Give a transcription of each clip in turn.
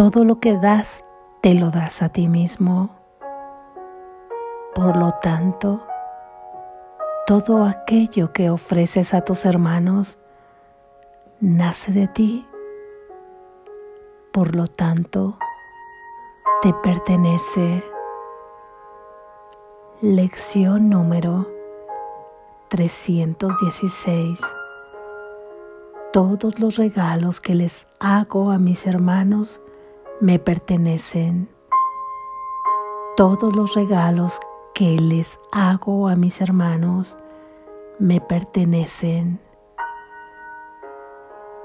todo lo que das, te lo das a ti mismo. Por lo tanto, todo aquello que ofreces a tus hermanos nace de ti. Por lo tanto, te pertenece. Lección número 316. Todos los regalos que les hago a mis hermanos me pertenecen. Todos los regalos que les hago a mis hermanos me pertenecen.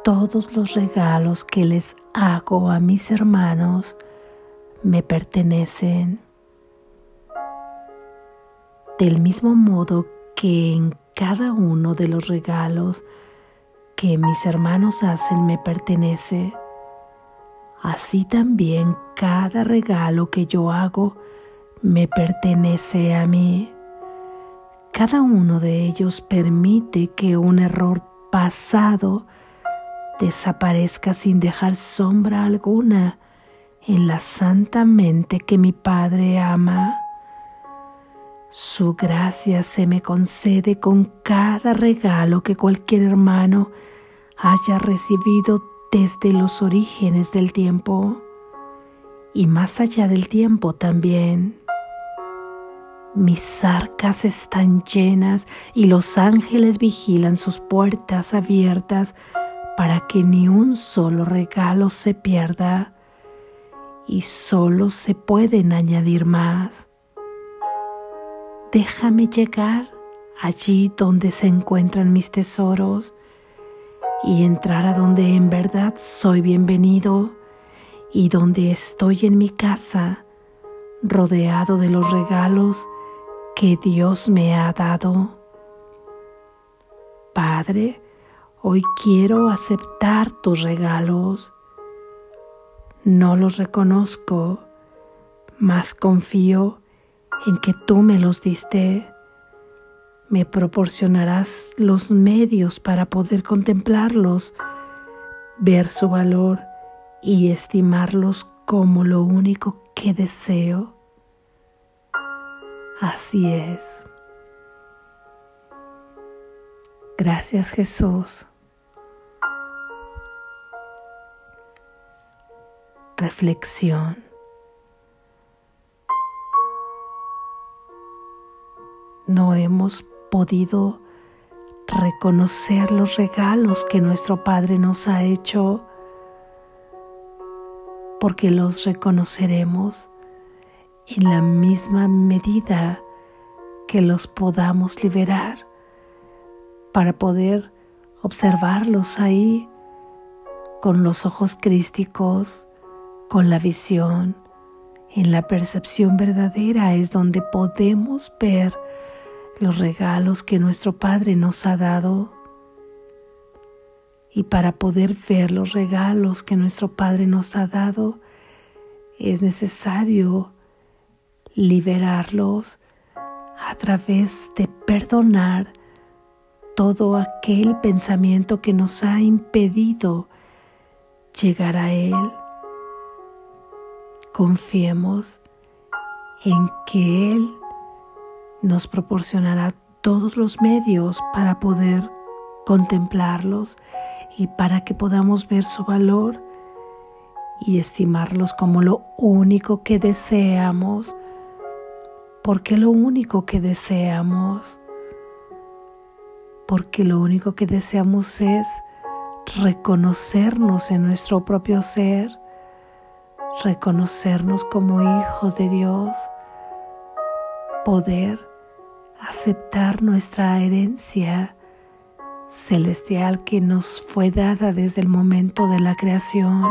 Todos los regalos que les hago a mis hermanos me pertenecen del mismo modo que en cada uno de los regalos que mis hermanos hacen me pertenece, así también cada regalo que yo hago me pertenece a mí. Cada uno de ellos permite que un error pasado desaparezca sin dejar sombra alguna en la santa mente que mi Padre ama. Su gracia se me concede con cada regalo que cualquier hermano haya recibido desde los orígenes del tiempo y más allá del tiempo también. Mis arcas están llenas y los ángeles vigilan sus puertas abiertas para que ni un solo regalo se pierda y solo se pueden añadir más déjame llegar allí donde se encuentran mis tesoros y entrar a donde en verdad soy bienvenido y donde estoy en mi casa rodeado de los regalos que Dios me ha dado. Padre, hoy quiero aceptar tus regalos. No los reconozco, mas confío en que tú me los diste, me proporcionarás los medios para poder contemplarlos, ver su valor y estimarlos como lo único que deseo. Así es. Gracias Jesús. Reflexión. no hemos podido reconocer los regalos que nuestro Padre nos ha hecho, porque los reconoceremos en la misma medida que los podamos liberar para poder observarlos ahí con los ojos crísticos, con la visión, en la percepción verdadera es donde podemos ver los regalos que nuestro Padre nos ha dado. Y para poder ver los regalos que nuestro Padre nos ha dado, es necesario liberarlos a través de perdonar todo aquel pensamiento que nos ha impedido llegar a Él. Confiemos en que Él nos proporcionará todos los medios para poder contemplarlos y para que podamos ver su valor y estimarlos como lo único que deseamos, porque lo único que deseamos, porque lo único que deseamos es reconocernos en nuestro propio ser, reconocernos como hijos de Dios, poder aceptar nuestra herencia celestial que nos fue dada desde el momento de la creación.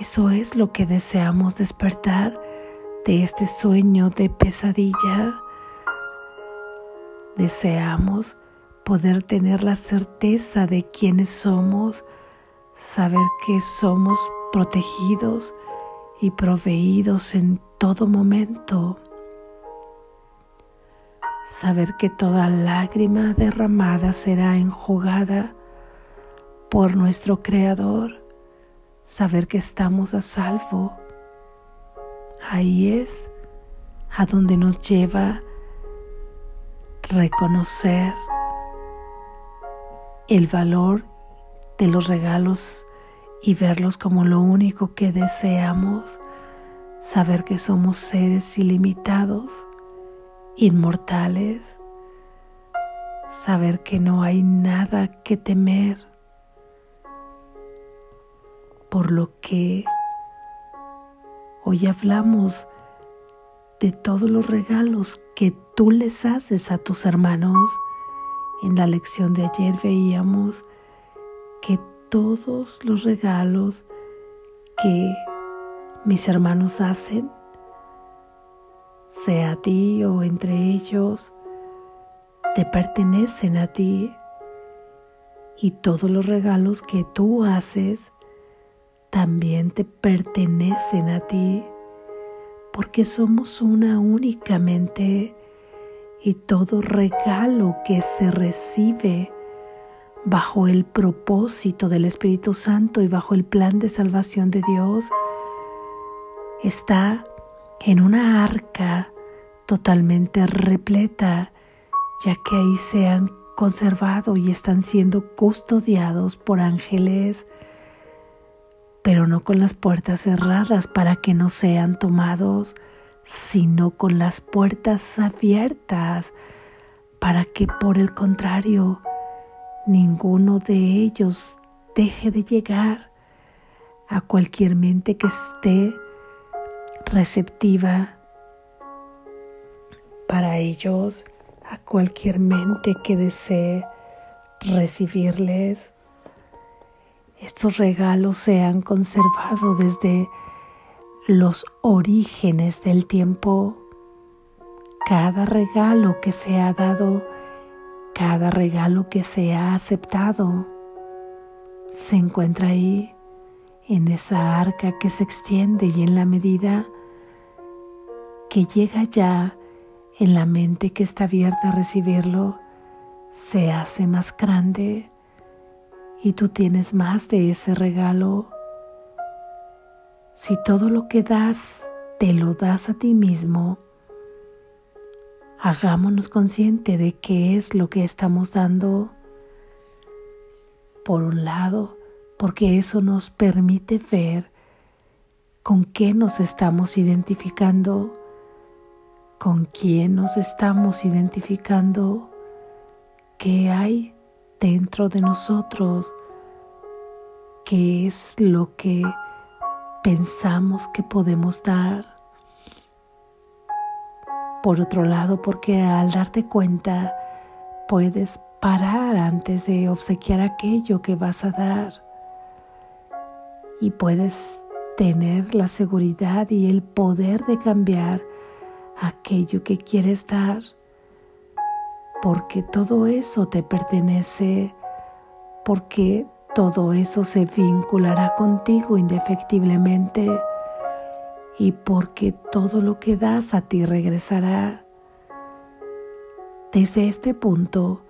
Eso es lo que deseamos despertar de este sueño de pesadilla. Deseamos poder tener la certeza de quiénes somos, saber que somos protegidos y proveídos en todo momento saber que toda lágrima derramada será enjugada por nuestro Creador, saber que estamos a salvo. Ahí es a donde nos lleva reconocer el valor de los regalos y verlos como lo único que deseamos, saber que somos seres ilimitados, inmortales, saber que no hay nada que temer, por lo que hoy hablamos de todos los regalos que tú les haces a tus hermanos. En la lección de ayer veíamos que todos los regalos que mis hermanos hacen, sea a ti o entre ellos, te pertenecen a ti. Y todos los regalos que tú haces también te pertenecen a ti porque somos una únicamente y todo regalo que se recibe bajo el propósito del Espíritu Santo y bajo el plan de salvación de Dios está en una arca totalmente repleta, ya que ahí se han conservado y están siendo custodiados por ángeles pero no con las puertas cerradas para que no sean tomados, sino con las puertas abiertas para que por el contrario ninguno de ellos deje de llegar a cualquier mente que esté receptiva para ellos, a cualquier mente que desee recibirles estos regalos se han conservado desde los orígenes del tiempo. Cada regalo que se ha dado, cada regalo que se ha aceptado, se encuentra ahí en esa arca que se extiende y en la medida que llega ya en la mente que está abierta a recibirlo, se hace más grande y tú tienes más de ese regalo, si todo lo que das te lo das a ti mismo, hagámonos consciente de qué es lo que estamos dando. Por un lado, porque eso nos permite ver con qué nos estamos identificando, con quién nos estamos identificando, qué hay dentro de nosotros, qué es lo que pensamos que podemos dar. Por otro lado, porque al darte cuenta puedes parar antes de obsequiar aquello que vas a dar y puedes tener la seguridad y el poder de cambiar aquello que quieres dar porque todo eso te pertenece, porque todo eso se vinculará contigo indefectiblemente y porque todo lo que das a ti regresará. Desde este punto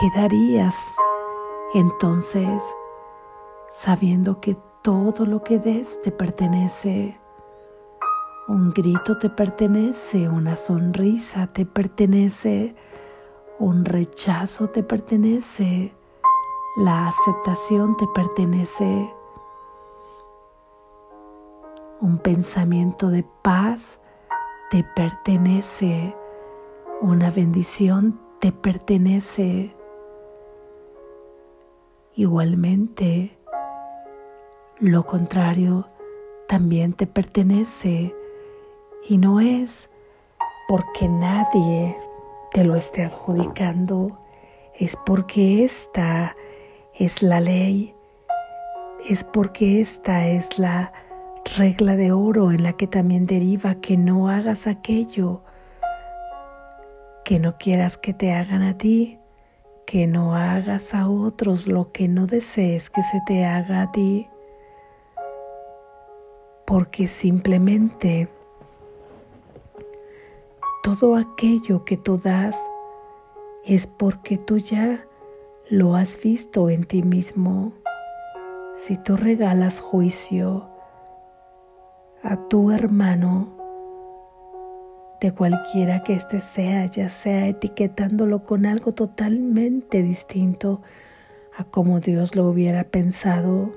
quedarías entonces sabiendo que todo lo que des te pertenece. Un grito te pertenece, una sonrisa te pertenece, un rechazo te pertenece, la aceptación te pertenece, un pensamiento de paz te pertenece, una bendición te pertenece. Igualmente, lo contrario también te pertenece y no es porque nadie te lo esté adjudicando, es porque esta es la ley, es porque esta es la regla de oro en la que también deriva que no hagas aquello que no quieras que te hagan a ti, que no hagas a otros lo que no desees que se te haga a ti, porque simplemente todo aquello que tú das es porque tú ya lo has visto en ti mismo. Si tú regalas juicio a tu hermano, de cualquiera que éste sea, ya sea etiquetándolo con algo totalmente distinto a como Dios lo hubiera pensado,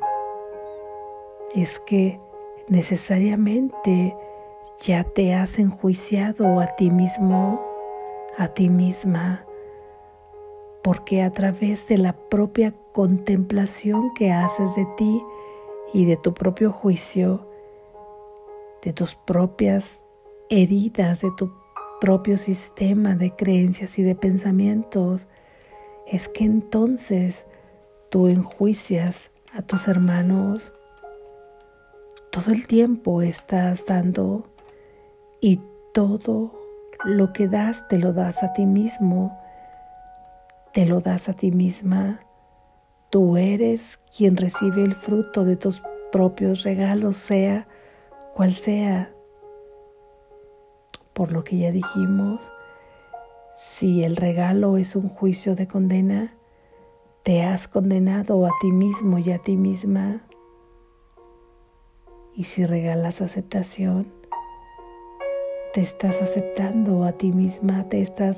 es que necesariamente ya te has enjuiciado a ti mismo, a ti misma, porque a través de la propia contemplación que haces de ti y de tu propio juicio, de tus propias heridas, de tu propio sistema de creencias y de pensamientos, es que entonces tú enjuicias a tus hermanos. Todo el tiempo estás dando y todo lo que das te lo das a ti mismo, te lo das a ti misma. Tú eres quien recibe el fruto de tus propios regalos, sea cual sea. Por lo que ya dijimos, si el regalo es un juicio de condena, te has condenado a ti mismo y a ti misma. Y si regalas aceptación, te estás aceptando a ti misma, te estás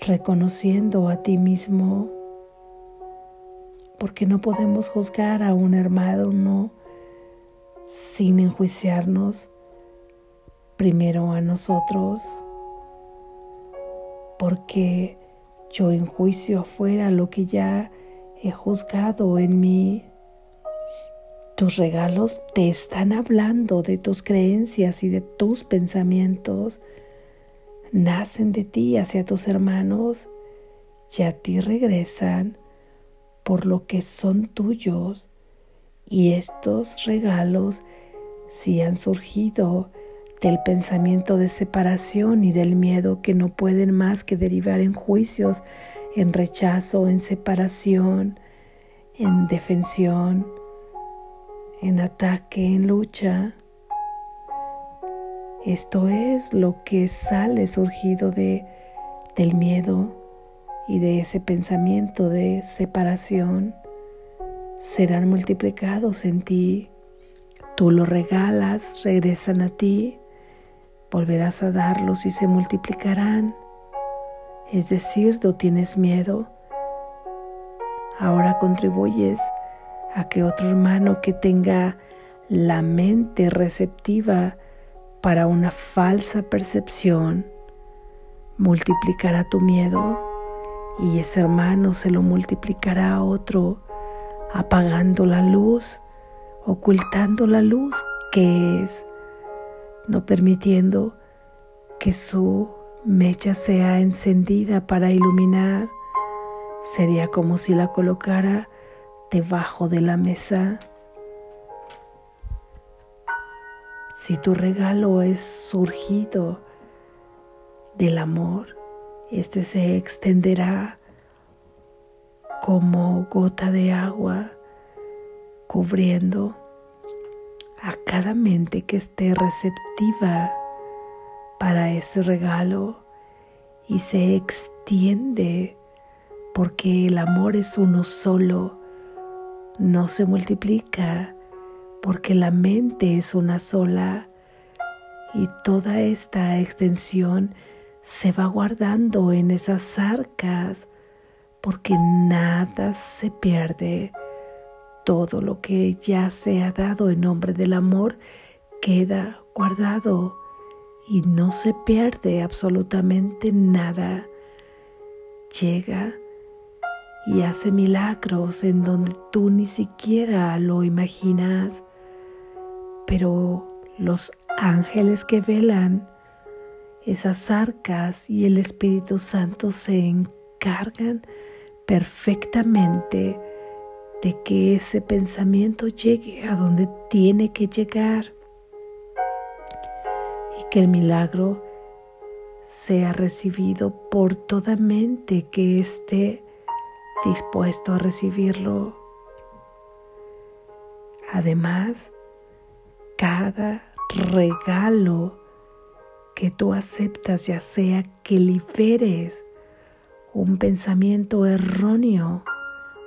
reconociendo a ti mismo, porque no podemos juzgar a un hermano sin enjuiciarnos primero a nosotros, porque yo enjuicio afuera lo que ya he juzgado en mí. Tus regalos te están hablando de tus creencias y de tus pensamientos. Nacen de ti hacia tus hermanos y a ti regresan por lo que son tuyos. Y estos regalos, si han surgido del pensamiento de separación y del miedo que no pueden más que derivar en juicios, en rechazo, en separación, en defensión, en ataque, en lucha. Esto es lo que sale surgido de, del miedo y de ese pensamiento de separación. Serán multiplicados en ti. Tú los regalas, regresan a ti. Volverás a darlos y se multiplicarán. Es decir, tú tienes miedo. Ahora contribuyes a que otro hermano que tenga la mente receptiva para una falsa percepción multiplicará tu miedo y ese hermano se lo multiplicará a otro apagando la luz, ocultando la luz que es, no permitiendo que su mecha sea encendida para iluminar. Sería como si la colocara debajo de la mesa. Si tu regalo es surgido del amor, este se extenderá como gota de agua, cubriendo a cada mente que esté receptiva para ese regalo y se extiende porque el amor es uno solo no se multiplica porque la mente es una sola y toda esta extensión se va guardando en esas arcas porque nada se pierde. Todo lo que ya se ha dado en nombre del amor queda guardado y no se pierde absolutamente nada. Llega y hace milagros en donde tú ni siquiera lo imaginas, pero los ángeles que velan esas arcas y el Espíritu Santo se encargan perfectamente de que ese pensamiento llegue a donde tiene que llegar. Y que el milagro sea recibido por toda mente que esté dispuesto a recibirlo. Además, cada regalo que tú aceptas, ya sea que liberes un pensamiento erróneo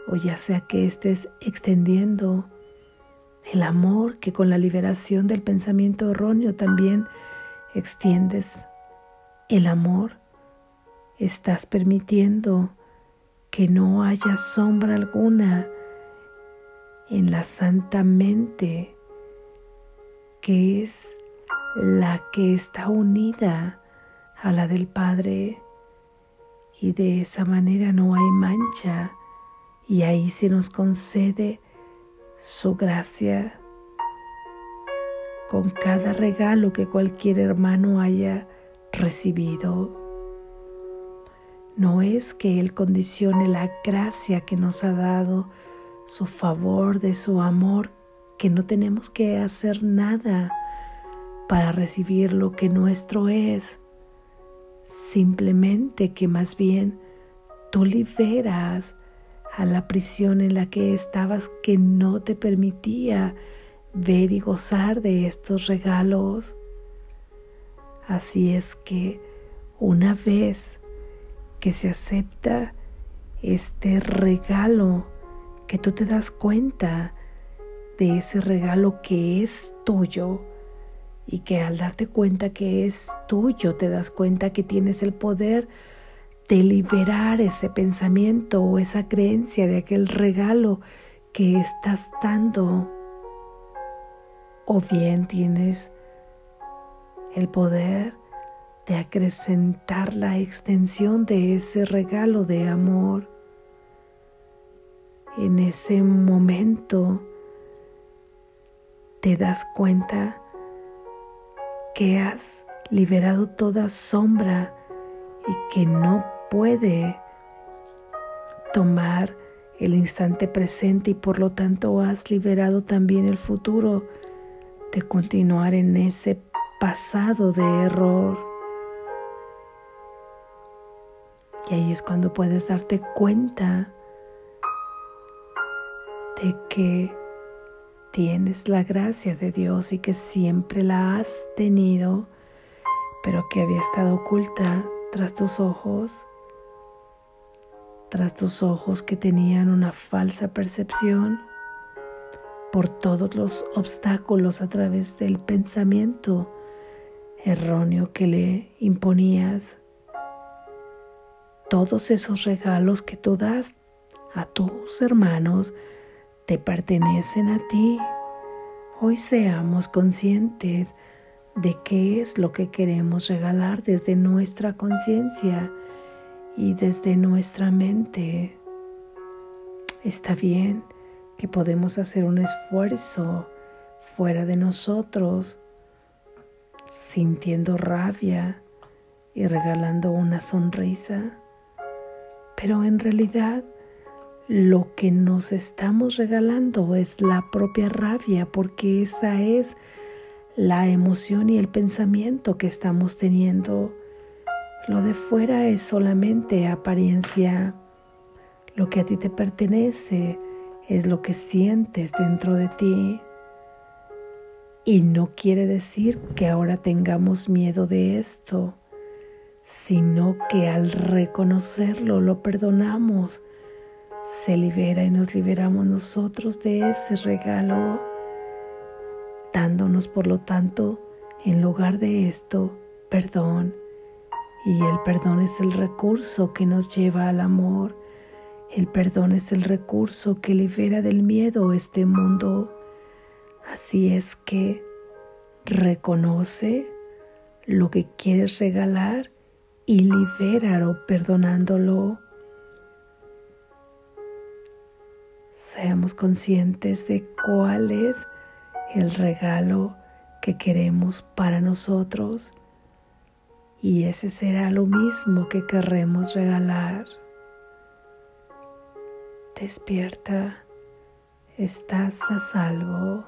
o ya sea que estés extendiendo el amor que con la liberación del pensamiento erróneo también extiendes. El amor estás permitiendo que no haya sombra alguna en la santa mente que es la que está unida a la del Padre y de esa manera no hay mancha y ahí se nos concede su gracia con cada regalo que cualquier hermano haya recibido. No es que Él condicione la gracia que nos ha dado, su favor, de su amor, que no tenemos que hacer nada para recibir lo que nuestro es, simplemente que más bien tú liberas a la prisión en la que estabas que no te permitía ver y gozar de estos regalos. Así es que una vez que se acepta este regalo, que tú te das cuenta de ese regalo que es tuyo y que al darte cuenta que es tuyo te das cuenta que tienes el poder de liberar ese pensamiento o esa creencia de aquel regalo que estás dando. O bien tienes el poder de acrecentar la extensión de ese regalo de amor. En ese momento te das cuenta que has liberado toda sombra y que no puede tomar el instante presente y por lo tanto has liberado también el futuro de continuar en ese pasado de error. Y ahí es cuando puedes darte cuenta de que tienes la gracia de Dios y que siempre la has tenido, pero que había estado oculta tras tus ojos, tras tus ojos que tenían una falsa percepción por todos los obstáculos a través del pensamiento erróneo que le imponías todos esos regalos que tú das a tus hermanos te pertenecen a ti. Hoy seamos conscientes de qué es lo que queremos regalar desde nuestra conciencia y desde nuestra mente. Está bien que podemos hacer un esfuerzo fuera de nosotros, sintiendo rabia y regalando una sonrisa pero en realidad lo que nos estamos regalando es la propia rabia, porque esa es la emoción y el pensamiento que estamos teniendo. Lo de fuera es solamente apariencia. Lo que a ti te pertenece es lo que sientes dentro de ti. Y no quiere decir que ahora tengamos miedo de esto sino que al reconocerlo lo perdonamos, se libera y nos liberamos nosotros de ese regalo, dándonos por lo tanto, en lugar de esto, perdón. Y el perdón es el recurso que nos lleva al amor. El perdón es el recurso que libera del miedo este mundo. Así es que reconoce lo que quieres regalar y libéralo perdonándolo. Seamos conscientes de cuál es el regalo que queremos para nosotros y ese será lo mismo que querremos regalar. Despierta, estás a salvo.